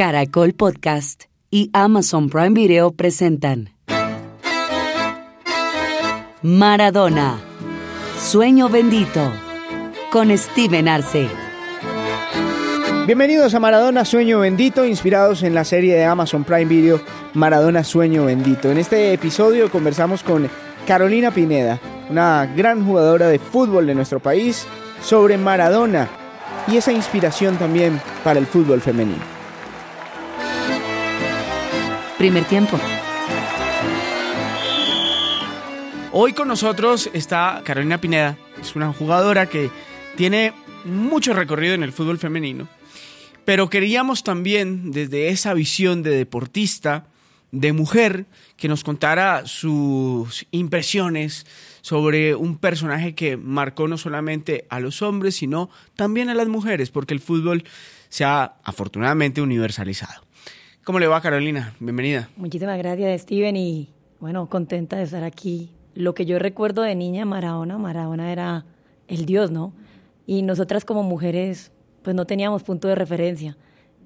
Caracol Podcast y Amazon Prime Video presentan Maradona, Sueño Bendito, con Steven Arce. Bienvenidos a Maradona Sueño Bendito, inspirados en la serie de Amazon Prime Video Maradona Sueño Bendito. En este episodio conversamos con Carolina Pineda, una gran jugadora de fútbol de nuestro país, sobre Maradona y esa inspiración también para el fútbol femenino. Primer tiempo. Hoy con nosotros está Carolina Pineda, es una jugadora que tiene mucho recorrido en el fútbol femenino, pero queríamos también desde esa visión de deportista, de mujer, que nos contara sus impresiones sobre un personaje que marcó no solamente a los hombres, sino también a las mujeres, porque el fútbol se ha afortunadamente universalizado. ¿Cómo le va Carolina? Bienvenida. Muchísimas gracias Steven y bueno, contenta de estar aquí. Lo que yo recuerdo de niña, Maradona, Maradona era el dios, ¿no? Y nosotras como mujeres pues no teníamos punto de referencia.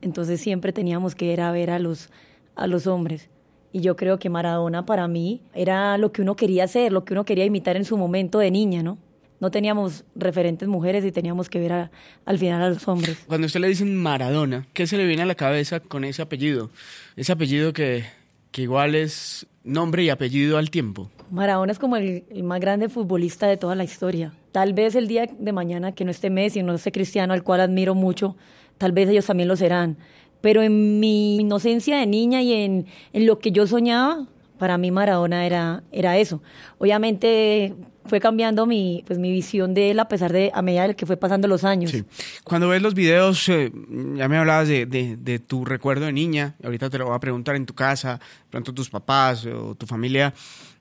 Entonces siempre teníamos que ir a ver a los, a los hombres. Y yo creo que Maradona para mí era lo que uno quería hacer, lo que uno quería imitar en su momento de niña, ¿no? No teníamos referentes mujeres y teníamos que ver al final a los hombres. Cuando usted le dicen Maradona, ¿qué se le viene a la cabeza con ese apellido? Ese apellido que, que igual es nombre y apellido al tiempo. Maradona es como el, el, más grande futbolista de toda la historia. Tal vez el día de mañana que no esté Messi, no esté Cristiano, al cual admiro mucho, tal vez ellos también lo serán pero en mi inocencia de niña y en, en lo que yo soñaba, para mí Maradona era, era eso. Obviamente fue cambiando mi, pues, mi visión de él a pesar de a medida que fue pasando los años. Sí. Cuando ves los videos, eh, ya me hablabas de, de, de, tu recuerdo de niña, ahorita te lo voy a preguntar en tu casa, pronto tus papás o tu familia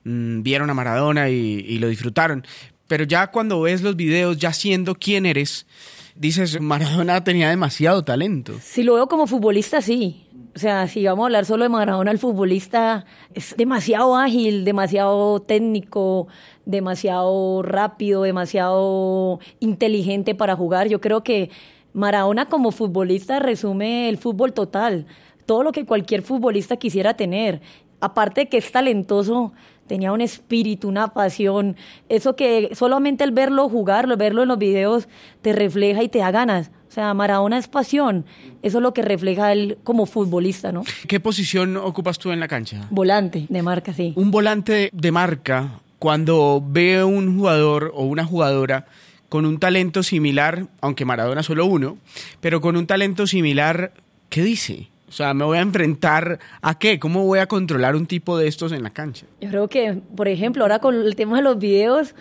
mmm, vieron a Maradona y, y lo disfrutaron, pero ya cuando ves los videos, ya siendo quién eres, dices, Maradona tenía demasiado talento. Si lo veo como futbolista, sí. O sea, si vamos a hablar solo de Maradona, el futbolista es demasiado ágil, demasiado técnico, demasiado rápido, demasiado inteligente para jugar. Yo creo que Maradona como futbolista resume el fútbol total, todo lo que cualquier futbolista quisiera tener. Aparte de que es talentoso, tenía un espíritu, una pasión, eso que solamente el verlo jugar, verlo en los videos, te refleja y te da ganas. O sea, Maradona es pasión, eso es lo que refleja él como futbolista, ¿no? ¿Qué posición ocupas tú en la cancha? Volante de marca, sí. Un volante de marca, cuando ve un jugador o una jugadora con un talento similar, aunque Maradona solo uno, pero con un talento similar, ¿qué dice? O sea, me voy a enfrentar a qué? ¿Cómo voy a controlar un tipo de estos en la cancha? Yo creo que, por ejemplo, ahora con el tema de los videos,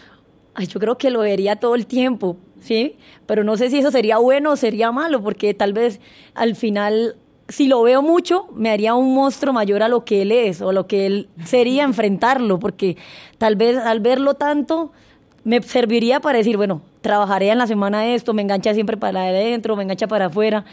yo creo que lo vería todo el tiempo, ¿sí? Pero no sé si eso sería bueno o sería malo, porque tal vez al final, si lo veo mucho, me haría un monstruo mayor a lo que él es o lo que él sería enfrentarlo, porque tal vez al verlo tanto, me serviría para decir, bueno, trabajaré en la semana esto, me engancha siempre para adentro, me engancha para afuera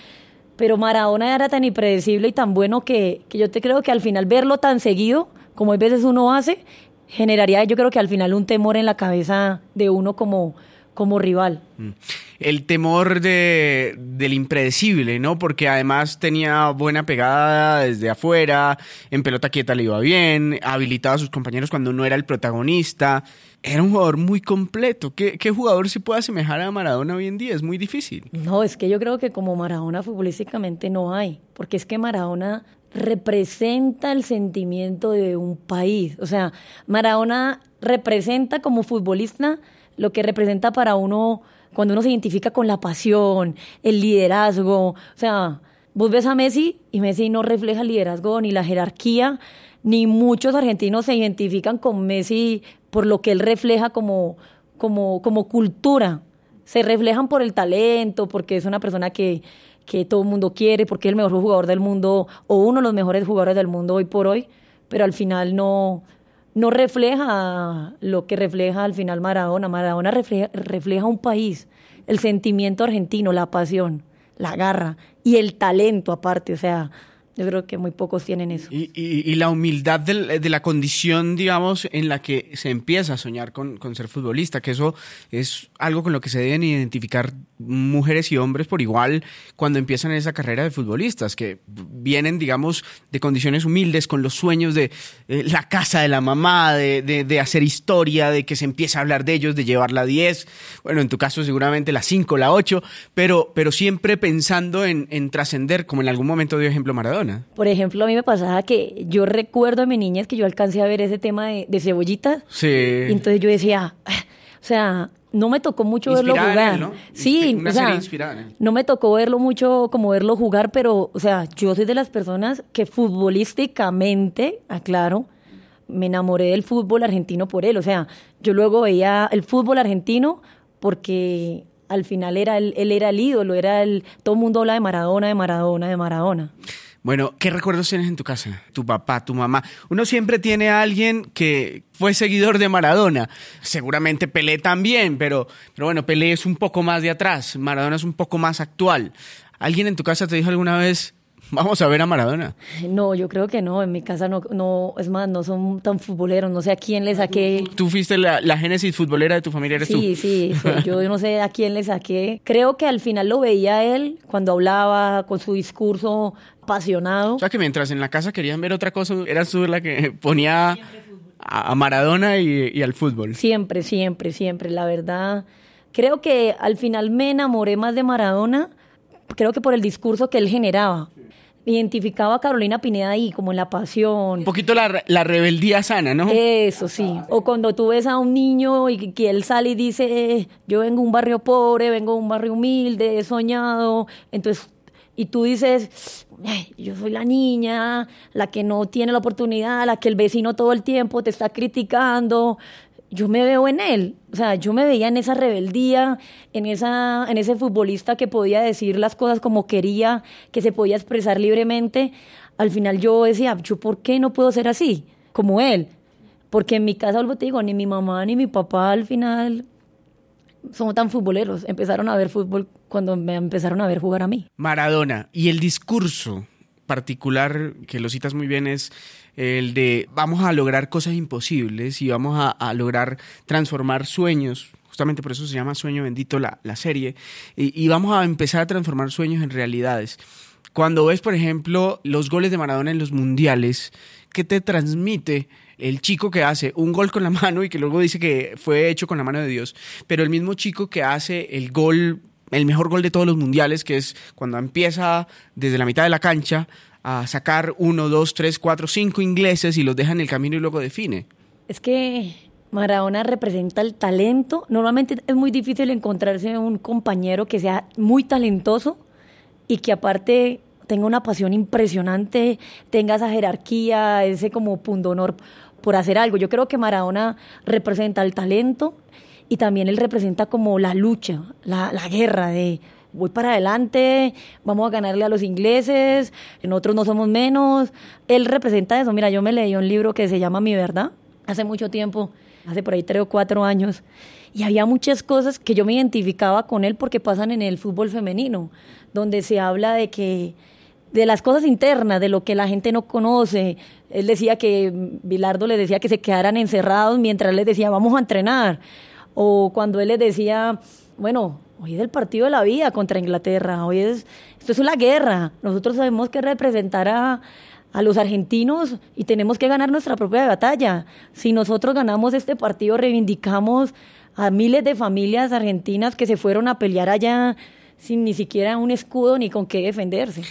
pero Maradona era tan impredecible y tan bueno que, que yo te creo que al final verlo tan seguido, como a veces uno hace, generaría yo creo que al final un temor en la cabeza de uno como, como rival. Mm. El temor de, del impredecible, ¿no? Porque además tenía buena pegada desde afuera, en pelota quieta le iba bien, habilitaba a sus compañeros cuando no era el protagonista. Era un jugador muy completo. ¿Qué, ¿Qué, jugador se puede asemejar a Maradona hoy en día? Es muy difícil. No, es que yo creo que como Maradona futbolísticamente no hay, porque es que Maradona representa el sentimiento de un país. O sea, Maradona representa como futbolista lo que representa para uno cuando uno se identifica con la pasión, el liderazgo. O sea, vos ves a Messi y Messi no refleja el liderazgo ni la jerarquía, ni muchos argentinos se identifican con Messi por lo que él refleja como, como, como cultura. Se reflejan por el talento, porque es una persona que, que todo el mundo quiere, porque es el mejor jugador del mundo o uno de los mejores jugadores del mundo hoy por hoy, pero al final no, no refleja lo que refleja al final Maradona. Maradona refleja, refleja, un país, el sentimiento argentino, la pasión, la garra y el talento aparte. O sea, yo creo que muy pocos tienen eso. Y, y, y la humildad de, la condición, digamos, en la que se empieza a soñar con, con, ser futbolista, que eso es algo con lo que se deben identificar mujeres y hombres por igual cuando empiezan esa carrera de futbolistas, que vienen, digamos, de condiciones humildes, con los sueños de eh, la casa de la mamá, de, de, hacer historia, de que se empieza a hablar de ellos, de llevar la 10, bueno, en tu caso seguramente la 5, la 8, pero, pero siempre pensando en, en trascender, como en algún momento dio ejemplo Maradona. Por ejemplo, a mí me pasaba que yo recuerdo a mi niñez que yo alcancé a ver ese tema de, de cebollitas. Sí. Y entonces yo decía, ah", o sea, no me tocó mucho verlo jugar. ¿no? Sí, Una o sea, serie inspirada no me tocó verlo mucho como verlo jugar, pero, o sea, yo soy de las personas que futbolísticamente, aclaro, me enamoré del fútbol argentino por él. O sea, yo luego veía el fútbol argentino porque al final era él, él era el ídolo, era el, todo el mundo habla de Maradona, de Maradona, de Maradona. Bueno, ¿qué recuerdos tienes en tu casa? Tu papá, tu mamá. Uno siempre tiene a alguien que fue seguidor de Maradona. Seguramente Pelé también, pero, pero bueno, Pelé es un poco más de atrás. Maradona es un poco más actual. ¿Alguien en tu casa te dijo alguna vez, Vamos a ver a Maradona. No, yo creo que no. En mi casa no, no es más, no son tan futboleros. No sé a quién le saqué. ¿Tú fuiste la, la génesis futbolera de tu familia? ¿Eres sí, tú? Sí, sí. Yo no sé a quién le saqué. Creo que al final lo veía él cuando hablaba con su discurso apasionado. O sea que mientras en la casa querían ver otra cosa, eras tú la que ponía a, Maradona y, y al fútbol. Siempre, siempre, siempre. La verdad, creo que al final me enamoré más de Maradona. Creo que por el discurso que él generaba identificaba a Carolina Pineda ahí, como en la pasión. Un poquito la, la, rebeldía sana, ¿no? Eso sí. O cuando tú ves a un niño y que él sale y dice, yo vengo de un barrio pobre, vengo de un barrio humilde, he soñado. Entonces, y tú dices, yo soy la niña, la que no tiene la oportunidad, la que el vecino todo el tiempo te está criticando yo me veo en él, o sea, yo me veía en esa rebeldía, en esa en ese futbolista que podía decir las cosas como quería, que se podía expresar libremente. Al final yo decía, yo por qué no puedo ser así como él? Porque en mi casa, algo te digo, ni mi mamá ni mi papá al final son tan futboleros. Empezaron a ver fútbol cuando me empezaron a ver jugar a mí. Maradona y el discurso particular que lo citas muy bien es el de vamos a lograr cosas imposibles y vamos a, lograr transformar sueños. Justamente por eso se llama Sueño Bendito la, la serie. Y, y vamos a empezar a transformar sueños en realidades. Cuando ves, por ejemplo, los goles de Maradona en los mundiales, ¿qué te transmite el chico que hace un gol con la mano y que luego dice que fue hecho con la mano de Dios, pero el mismo chico que hace el gol, el mejor gol de todos los mundiales, que es cuando empieza desde la mitad de la cancha a sacar uno, dos, tres, cuatro, cinco ingleses y los deja en el camino y luego define. Es que Maradona representa el talento. Normalmente es muy difícil encontrarse un compañero que sea muy talentoso y que aparte tenga una pasión impresionante, tenga esa jerarquía, ese como pundonor por hacer algo. Yo creo que Maradona representa el talento y también él representa como la lucha, la, guerra de voy para adelante, vamos a ganarle a los ingleses, nosotros no somos menos. Él representa eso. Mira, yo me leí un libro que se llama Mi Verdad hace mucho tiempo, hace por ahí tres o cuatro años, y había muchas cosas que yo me identificaba con él porque pasan en el fútbol femenino, donde se habla de que de las cosas internas, de lo que la gente no conoce. Él decía que, Bilardo le decía que se quedaran encerrados mientras les decía, vamos a entrenar. O cuando él les decía, bueno, Hoy es el partido de la vida contra Inglaterra. Hoy es, esto es una guerra. Nosotros sabemos que representar a, a los argentinos y tenemos que ganar nuestra propia batalla. Si nosotros ganamos este partido, reivindicamos a miles de familias argentinas que se fueron a pelear allá sin ni siquiera un escudo ni con qué defenderse.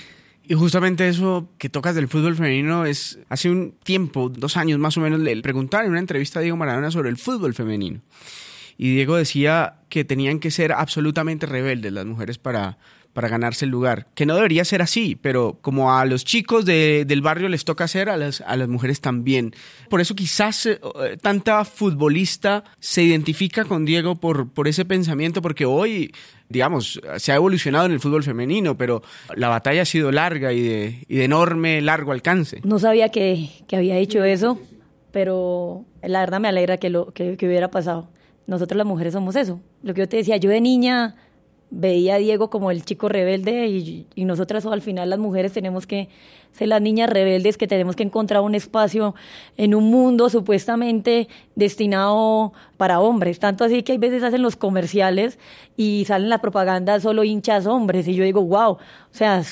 Y justamente eso que tocas del fútbol femenino es, hace un tiempo, dos años más o menos, le preguntaron en una entrevista a Diego Maradona sobre el fútbol femenino. Y Diego decía que tenían que ser absolutamente rebeldes las mujeres para, para ganarse el lugar. Que no debería ser así, pero como a los chicos del barrio les toca hacer, a las, a las mujeres también. Por eso quizás eh, tanta futbolista se identifica con Diego por, por ese pensamiento, porque hoy, digamos, se ha evolucionado en el fútbol femenino, pero la batalla ha sido larga y de, y de enorme, largo alcance. No sabía que, que había hecho eso, pero la verdad me alegra que, lo, que hubiera pasado nosotros las mujeres somos eso. Lo que yo te decía, yo de niña veía a Diego como el chico rebelde y, y nosotras al final las mujeres tenemos que ser las niñas rebeldes que tenemos que encontrar un espacio en un mundo supuestamente destinado para hombres. Tanto así que hay veces hacen los comerciales y salen la propaganda solo hinchas hombres y yo digo, wow, o sea,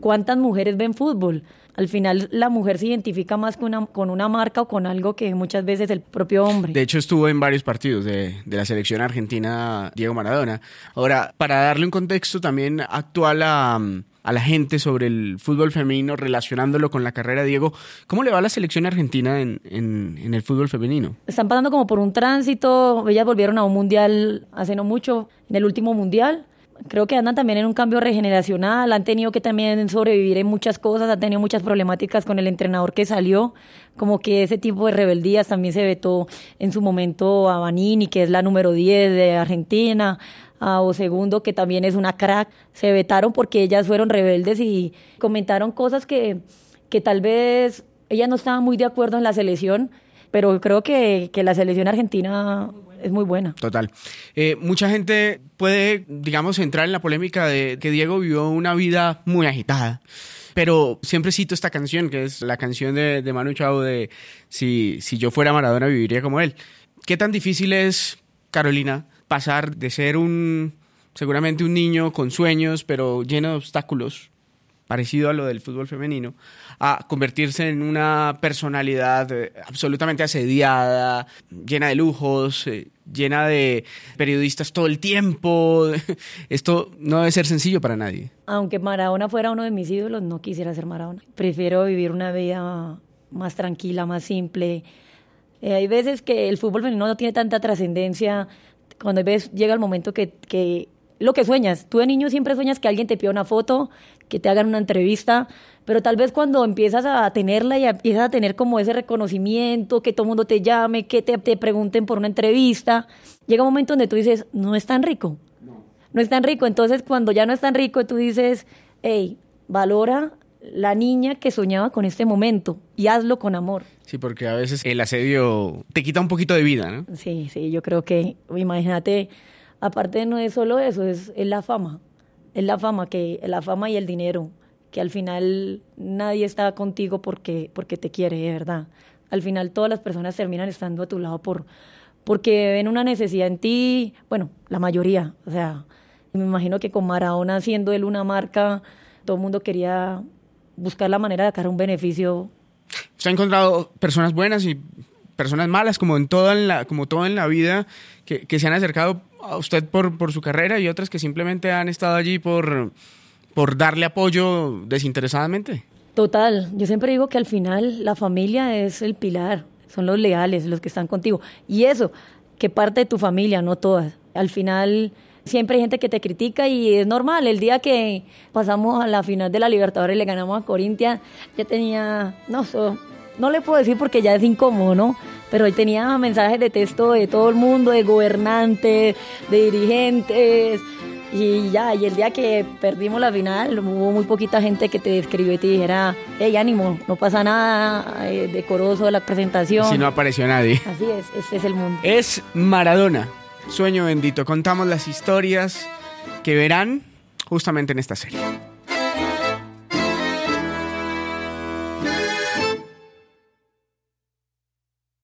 ¿cuántas mujeres ven fútbol? Al final la mujer se identifica más con una, con una marca o con algo que muchas veces el propio hombre. De hecho, estuvo en varios partidos de, de la selección argentina Diego Maradona. Ahora, para darle un contexto también actual a, a la gente sobre el fútbol femenino, relacionándolo con la carrera de Diego, ¿cómo le va a la selección argentina en, en, en el fútbol femenino? Están pasando como por un tránsito, ellas volvieron a un mundial hace no mucho, en el último mundial creo que andan también en un cambio regeneracional, han tenido que también sobrevivir en muchas cosas, han tenido muchas problemáticas con el entrenador que salió, como que ese tipo de rebeldías también se vetó en su momento a Vanini, que es la número 10 de Argentina, a O Segundo, que también es una crack, se vetaron porque ellas fueron rebeldes y comentaron cosas que, que tal vez ellas no estaban muy de acuerdo en la selección, pero creo que, que la selección argentina es muy buena. Total. Eh, mucha gente puede, digamos, entrar en la polémica de que Diego vivió una vida muy agitada. Pero siempre cito esta canción, que es la canción de, de Manu Chao de si, si yo fuera Maradona viviría como él. ¿Qué tan difícil es, Carolina, pasar de ser un, seguramente un niño con sueños, pero lleno de obstáculos, parecido a lo del fútbol femenino, a convertirse en una personalidad eh, absolutamente asediada, llena de lujos, eh, llena de periodistas todo el tiempo. Esto no debe ser sencillo para nadie. Aunque Maradona fuera uno de mis ídolos, no quisiera ser Maradona. Prefiero vivir una vida más tranquila, más simple. Eh, hay veces que el fútbol femenino no tiene tanta trascendencia. Cuando ves, llega el momento que, que lo que sueñas. Tú de niño siempre sueñas que alguien te pida una foto, que te hagan una entrevista, pero tal vez cuando empiezas a tenerla y empiezas a tener como ese reconocimiento, que todo el mundo te llame, que te, te, pregunten por una entrevista, llega un momento donde tú dices, no es tan rico. No. no es tan rico. Entonces, cuando ya no es tan rico, tú dices, hey, valora la niña que soñaba con este momento y hazlo con amor. Sí, porque a veces el asedio te quita un poquito de vida, ¿no? Sí, sí, yo creo que, imagínate, aparte no es solo eso, es, es la fama. Es la fama, que, la fama y el dinero que al final nadie está contigo porque, porque te quiere, de verdad. Al final todas las personas terminan estando a tu lado por, porque ven una necesidad en ti, bueno, la mayoría, o sea, me imagino que con Maradona siendo él una marca, todo el mundo quería buscar la manera de sacar un beneficio. ¿Se ha encontrado personas buenas y personas malas, como en toda la, como todo en la vida, que, que se han acercado a usted por, por su carrera y otras que simplemente han estado allí por por darle apoyo desinteresadamente. Total, yo siempre digo que al final la familia es el pilar, son los leales, los que están contigo. Y eso, que parte de tu familia, no todas. Al final siempre hay gente que te critica y es normal. El día que pasamos a la final de la Libertadores y le ganamos a Corintia, ya tenía, no, no le puedo decir porque ya es incómodo, ¿no? Pero hoy tenía mensajes de texto de todo el mundo, de gobernantes, de dirigentes, y ya, y el día que perdimos la final, hubo muy poquita gente que te escribió y te dijera, hey, ánimo, no pasa nada, eh, decoroso la presentación. Si no apareció nadie. Así es, ese es el mundo. Es Maradona, sueño bendito. Contamos las historias que verán justamente en esta serie.